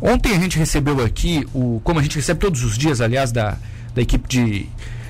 Ontem a gente recebeu aqui, o, como a gente recebe todos os dias, aliás, da, da equipe de,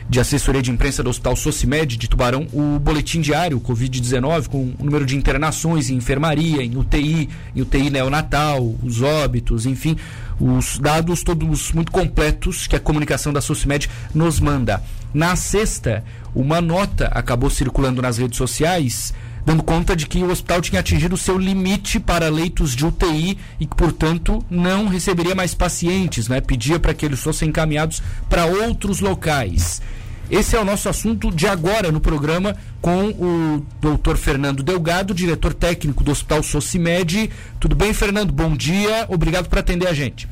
de assessoria de imprensa do Hospital Socimed de Tubarão, o boletim diário Covid-19 com o número de internações em enfermaria, em UTI, em UTI neonatal, os óbitos, enfim, os dados todos muito completos que a comunicação da Socimed nos manda. Na sexta, uma nota acabou circulando nas redes sociais dando conta de que o hospital tinha atingido o seu limite para leitos de UTI e que, portanto, não receberia mais pacientes, né? Pedia para que eles fossem encaminhados para outros locais. Esse é o nosso assunto de agora no programa com o doutor Fernando Delgado, diretor técnico do Hospital Socimed. Tudo bem, Fernando? Bom dia, obrigado por atender a gente.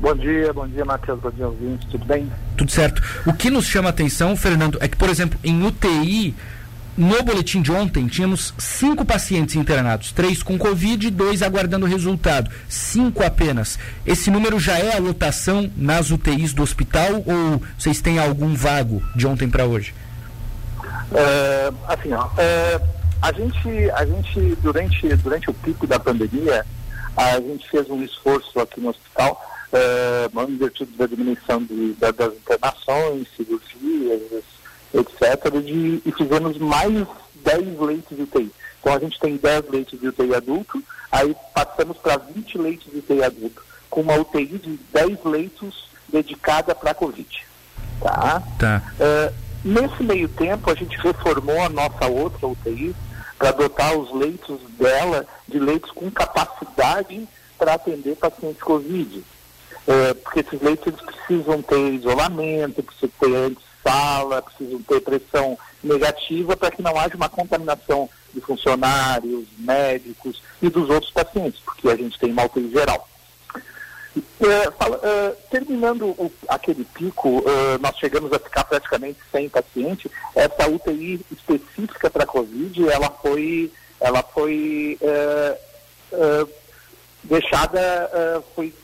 Bom dia, bom dia, Matheus, bom dia, ouvintes, tudo bem? Tudo certo. O que nos chama a atenção, Fernando, é que, por exemplo, em UTI, no boletim de ontem, tínhamos cinco pacientes internados, três com Covid e dois aguardando resultado. Cinco apenas. Esse número já é a lotação nas UTIs do hospital ou vocês têm algum vago de ontem para hoje? É, assim, ó, é, a gente, a gente durante, durante o pico da pandemia, a gente fez um esforço aqui no hospital, é, em virtude da diminuição de, da, das internações, cirurgias, etc., de, e fizemos mais 10 leitos de UTI. Então a gente tem 10 leitos de UTI adulto, aí passamos para 20 leitos de UTI adulto, com uma UTI de 10 leitos dedicada para a Covid. Tá? tá. Uh, nesse meio tempo, a gente reformou a nossa outra UTI para dotar os leitos dela de leitos com capacidade para atender pacientes Covid. Uh, porque esses leitos eles precisam ter isolamento, precisam ter antes sala, precisam ter pressão negativa para que não haja uma contaminação de funcionários, médicos e dos outros pacientes, porque a gente tem uma UTI geral. É, fala, é, terminando o, aquele pico, é, nós chegamos a ficar praticamente sem paciente. Essa UTI específica para Covid, ela foi, ela foi deixada, foi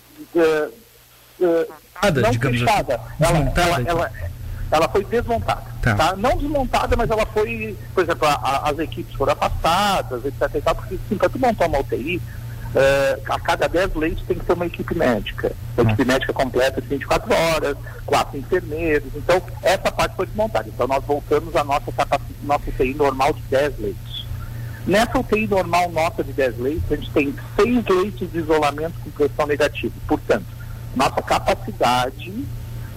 Nada, não fechada. assim. Ela, Desmontada, ela, então. ela, ela foi desmontada. Tá. Tá. Não desmontada, mas ela foi, por exemplo, a- a- as equipes foram afastadas, etc. E tal, porque sim, para tu montar uma UTI, eh, a cada 10 leitos tem que ter uma equipe médica. A equipe médica completa de 24 horas, quatro enfermeiros. Então, essa parte foi desmontada. Então, nós voltamos à nossa, nossa UTI normal de 10 leitos. Nessa UTI normal nossa de 10 leitos, a gente tem 6 leitos de isolamento com pressão negativa. Portanto, nossa capacidade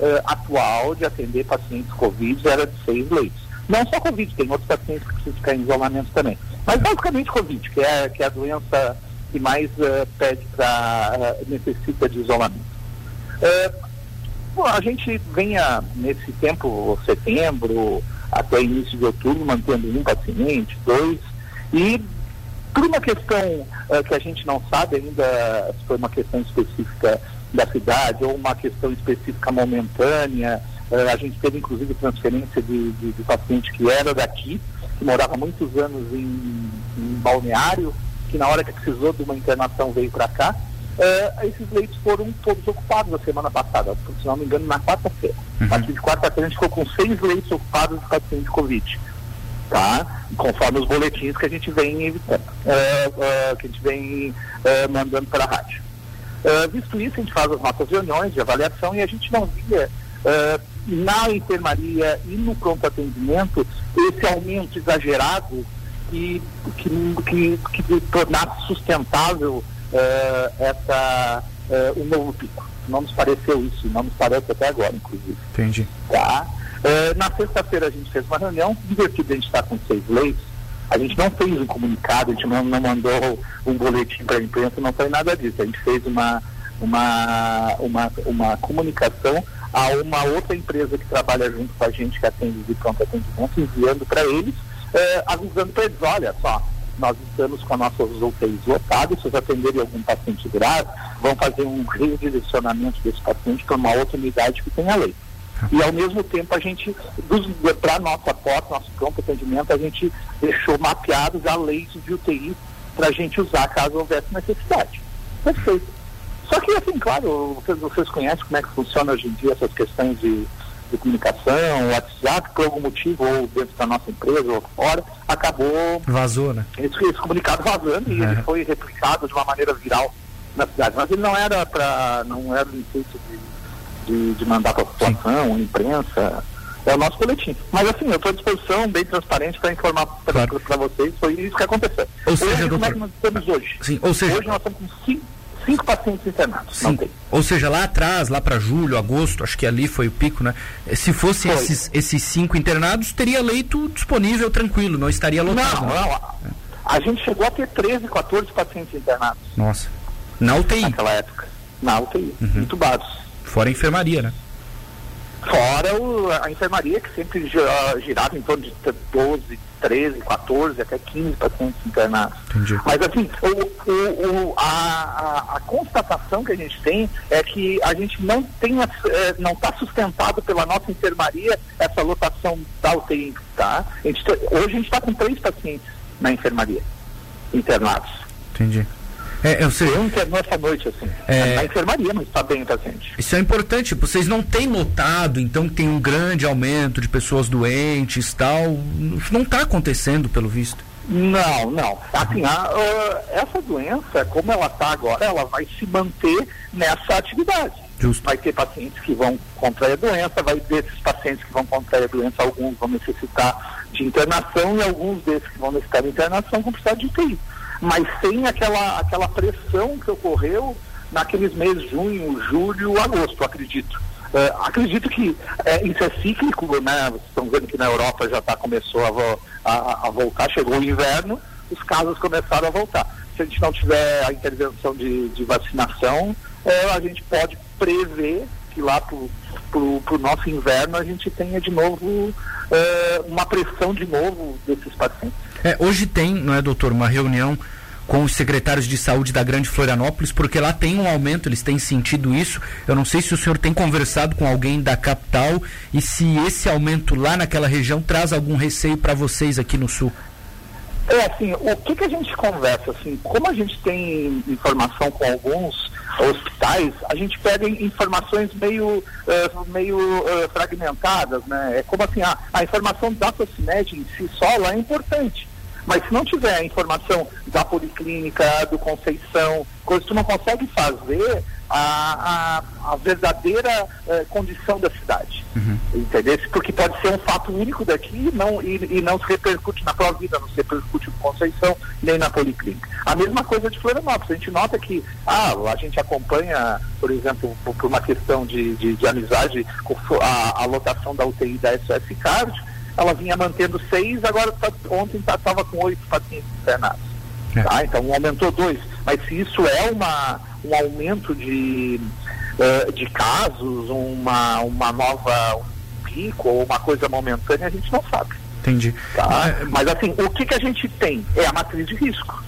eh, atual de atender pacientes Covid era de 6 leitos. Não só Covid, tem outros pacientes que precisam ficar em isolamento também. Mas basicamente Covid, que é, que é a doença que mais eh, pede para, necessita de isolamento. Eh, Bom, a gente venha nesse tempo, setembro até início de outubro, mantendo um paciente, dois, e por uma questão eh, que a gente não sabe ainda se foi uma questão específica da cidade ou uma questão específica momentânea, eh, a gente teve inclusive transferência de, de, de paciente que era daqui, que morava muitos anos em, em balneário, que na hora que precisou de uma internação veio para cá. Eh, esses leitos foram todos ocupados a semana passada, se não me engano, na quarta-feira. A partir de quarta-feira a gente ficou com seis leitos ocupados de paciente Covid tá? Conforme os boletins que a gente vem evitando, é, que a gente vem mandando para a rádio. É, visto isso, a gente faz as nossas reuniões de avaliação e a gente não via é, na enfermaria e no pronto atendimento esse aumento exagerado que, que, que, que tornasse sustentável é, essa, o novo pico. Não nos pareceu isso, não nos parece até agora, inclusive. Entendi. Tá? Na sexta-feira a gente fez uma reunião, divertido a gente está com seis leis. A gente não fez um comunicado, a gente não, não mandou um boletim para a imprensa, não foi nada disso. A gente fez uma, uma, uma, uma comunicação a uma outra empresa que trabalha junto com a gente, que atende de pronto atendimento, enviando para eles, eh, avisando para eles, olha só, nós estamos com as nossas UTIs lotadas, se vocês atenderem algum paciente grave, vão fazer um redirecionamento desse paciente para uma outra unidade que tenha lei. E ao mesmo tempo a gente, para nossa porta, nosso pronto atendimento, a gente deixou mapeados a leitos de UTI para a gente usar caso houvesse necessidade. Perfeito. Só que, assim, claro, vocês, vocês conhecem como é que funciona hoje em dia essas questões de, de comunicação, WhatsApp, por algum motivo, ou dentro da nossa empresa, ou fora, acabou Vazou, né? esse, esse comunicado vazando e É. ele foi replicado de uma maneira viral na cidade. Mas ele não era para. não era o intuito de, de, de mandar para a população, imprensa. É o nosso boletim. Mas assim, eu estou à disposição, bem transparente, para informar para claro. vocês. Foi isso que aconteceu. Ou seja, hoje, doutor... como é que nós estamos hoje? Sim, ou seja... Hoje nós estamos com cinco cinco pacientes internados. Sim. Ou seja, lá atrás, lá para julho, agosto, acho que ali foi o pico, né? Se fossem esses, esses cinco internados, teria leito disponível tranquilo, não estaria lotado. Não, né? não. A gente chegou a ter 13, 14 pacientes internados. Nossa. Na UTI? Naquela época. Na UTI, uhum. entubados. Fora a enfermaria, né? Fora o, a enfermaria, que sempre girava em torno de 12, 13, 14, até 15 pacientes internados. Entendi. Mas assim, o, o, a, a, a, constatação que a gente tem é que a gente não tem, é, não está sustentado pela nossa enfermaria essa lotação da UTI, tá? A gente, hoje a gente está com três pacientes na enfermaria internados. Entendi. É, eu sei. Eu internou essa noite, assim. É... Na enfermaria, mas está bem o paciente. Isso é importante. Vocês não têm notado, então, que tem um grande aumento de pessoas doentes tal. Isso não está acontecendo, pelo visto. Não, não. Assim, a, essa doença, como ela está agora, ela vai se manter nessa atividade. Justo. Vai ter pacientes que vão contrair a doença, vai desses pacientes que vão contrair a doença, alguns vão necessitar de internação e alguns desses que vão necessitar de internação vão precisar de UTI mas sem aquela, aquela pressão que ocorreu naqueles meses junho, julho, agosto, acredito. Uh, acredito que é, isso é cíclico, né? Estão vendo que na Europa já tá, começou a, a, a, voltar, chegou o inverno, os casos começaram a voltar. Se a gente não tiver a intervenção de, de vacinação, é, a gente pode prever que lá para o nosso inverno a gente tenha de novo é, uma pressão de novo desses pacientes. É, hoje tem, não é, doutor, uma reunião com os secretários de saúde da Grande Florianópolis, porque lá tem um aumento, eles têm sentido isso. Eu não sei se o senhor tem conversado com alguém da capital e se esse aumento lá naquela região traz algum receio para vocês aqui no sul. É assim, o que, que a gente conversa, assim, como a gente tem informação com alguns hospitais, a gente pega informações meio, uh, meio uh, fragmentadas, né? É como assim, a, a informação da Socimed em si só lá é importante. Mas se não tiver a informação da Policlínica, do Conceição, coisa tu não consegue fazer a, a, a verdadeira eh, condição da cidade. Uhum. Entendeu? Porque pode ser um fato único daqui não, e, e não se repercute na tua vida, não se repercute no Conceição, nem na Policlínica. A mesma coisa de Florianópolis. A gente nota que ah, a gente acompanha, por exemplo, por, por uma questão de, de, de amizade, a, a lotação da UTI da SOS Card, ela vinha mantendo seis, agora tá, ontem estava tá, com oito pacientes internados. É. Tá? Então aumentou dois. Mas se isso é uma, um aumento de, uh, de casos, uma, uma nova um pico ou uma coisa momentânea, a gente não sabe. Entendi. Tá? É, mas assim, o que, que a gente tem? É a matriz de risco.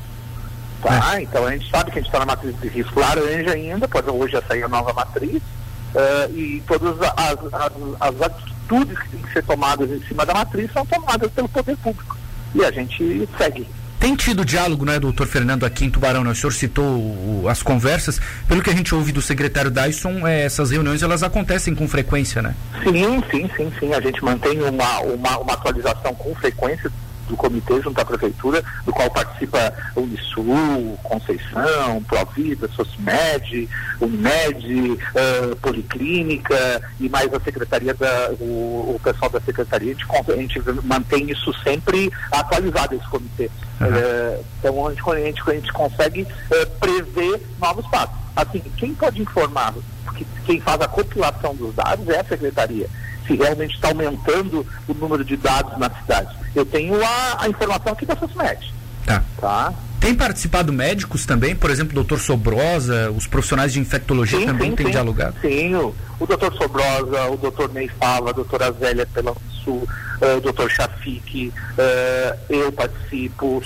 Tá? É. Então a gente sabe que a gente está na matriz de risco laranja ainda, pode hoje já sair a nova matriz, uh, e todas as, as, as, atitudes que têm que ser tomadas em cima da matriz são tomadas pelo poder público. E a gente segue. Tem tido diálogo, né, doutor Fernando, aqui em Tubarão, né? O senhor citou o, as conversas. Pelo que a gente ouve do secretário Dyson, é, essas reuniões elas acontecem com frequência, né? Sim, sim, sim, sim. A gente mantém uma, uma, uma atualização com frequência do comitê junto à prefeitura, do qual participa Unisul, Conceição, Provida, Socimed, Unimed, uh, Policlínica e mais a secretaria da, o, o pessoal da secretaria, a gente, a gente, mantém isso sempre atualizado, esse comitê. Uhum. Uh, então a gente, a gente, a gente consegue uh, prever novos passos. Assim, quem pode informar, porque quem faz a compilação dos dados é a secretaria se realmente está aumentando o número de dados na cidade. Eu tenho a, a informação aqui da SOSMED. Tá. tá. Tem participado médicos também, por exemplo, o doutor Sobrosa, os profissionais de infectologia sim, também sim, têm sim. dialogado? Sim, o, o doutor Sobrosa, o doutor Ney Fava, a doutora Zélia pela Sul, uh, o doutor Chafik, uh, eu participo, uh,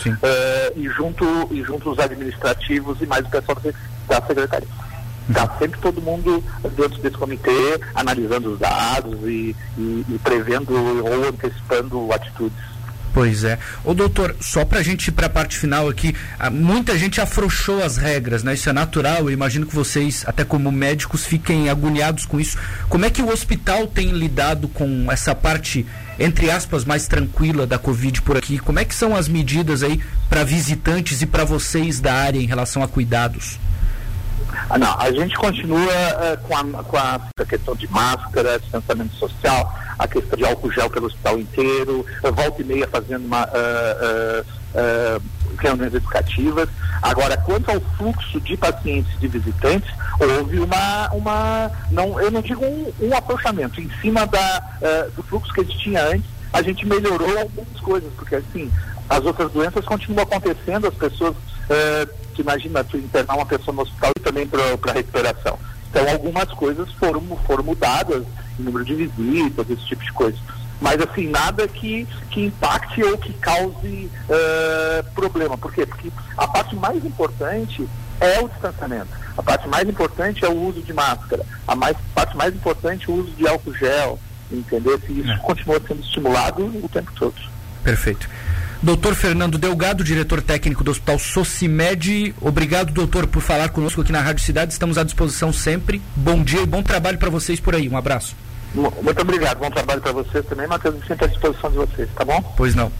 e, junto, e junto os administrativos e mais o pessoal da secretaria. Está sempre todo mundo dentro desse comitê analisando os dados e, e, e prevendo ou antecipando atitudes. Pois é. Ô doutor, só para a gente ir para a parte final aqui, muita gente afrouxou as regras, né? Isso é natural, eu imagino que vocês, até como médicos, fiquem agoniados com isso. Como é que o hospital tem lidado com essa parte, entre aspas, mais tranquila da Covid por aqui? Como é que são as medidas aí para visitantes e para vocês da área em relação a cuidados? Ah, não, a gente continua uh, com, a, com a, questão de máscara, distanciamento social, a questão de álcool gel pelo hospital inteiro, volta e meia fazendo uma, uh, reuniões educativas. Agora, quanto ao fluxo de pacientes e de visitantes, houve uma, uma não, eu não digo um, um aproveitamento, em cima da, do fluxo que a gente tinha antes, a gente melhorou algumas coisas, porque assim, as outras doenças continuam acontecendo, as pessoas uh, que imagina tu internar uma pessoa no hospital e também para recuperação. Então algumas coisas foram, foram mudadas, número de visitas, esse tipo de coisa. Mas assim, nada que, que impacte ou que cause uh, problema. Por quê? Porque a parte mais importante é o distanciamento. A parte mais importante é o uso de máscara. A mais, parte mais importante é o uso de álcool gel, entendeu? E isso é. continua sendo estimulado o tempo todo. Perfeito. Doutor Fernando Delgado, diretor técnico do Hospital Socimed. Obrigado, doutor, por falar conosco aqui na Rádio Cidade. Estamos à disposição sempre. Bom dia e bom trabalho para vocês por aí. Um abraço. Muito obrigado. Bom trabalho para vocês também, Matheus. Sempre à disposição de vocês, tá bom? Pois não.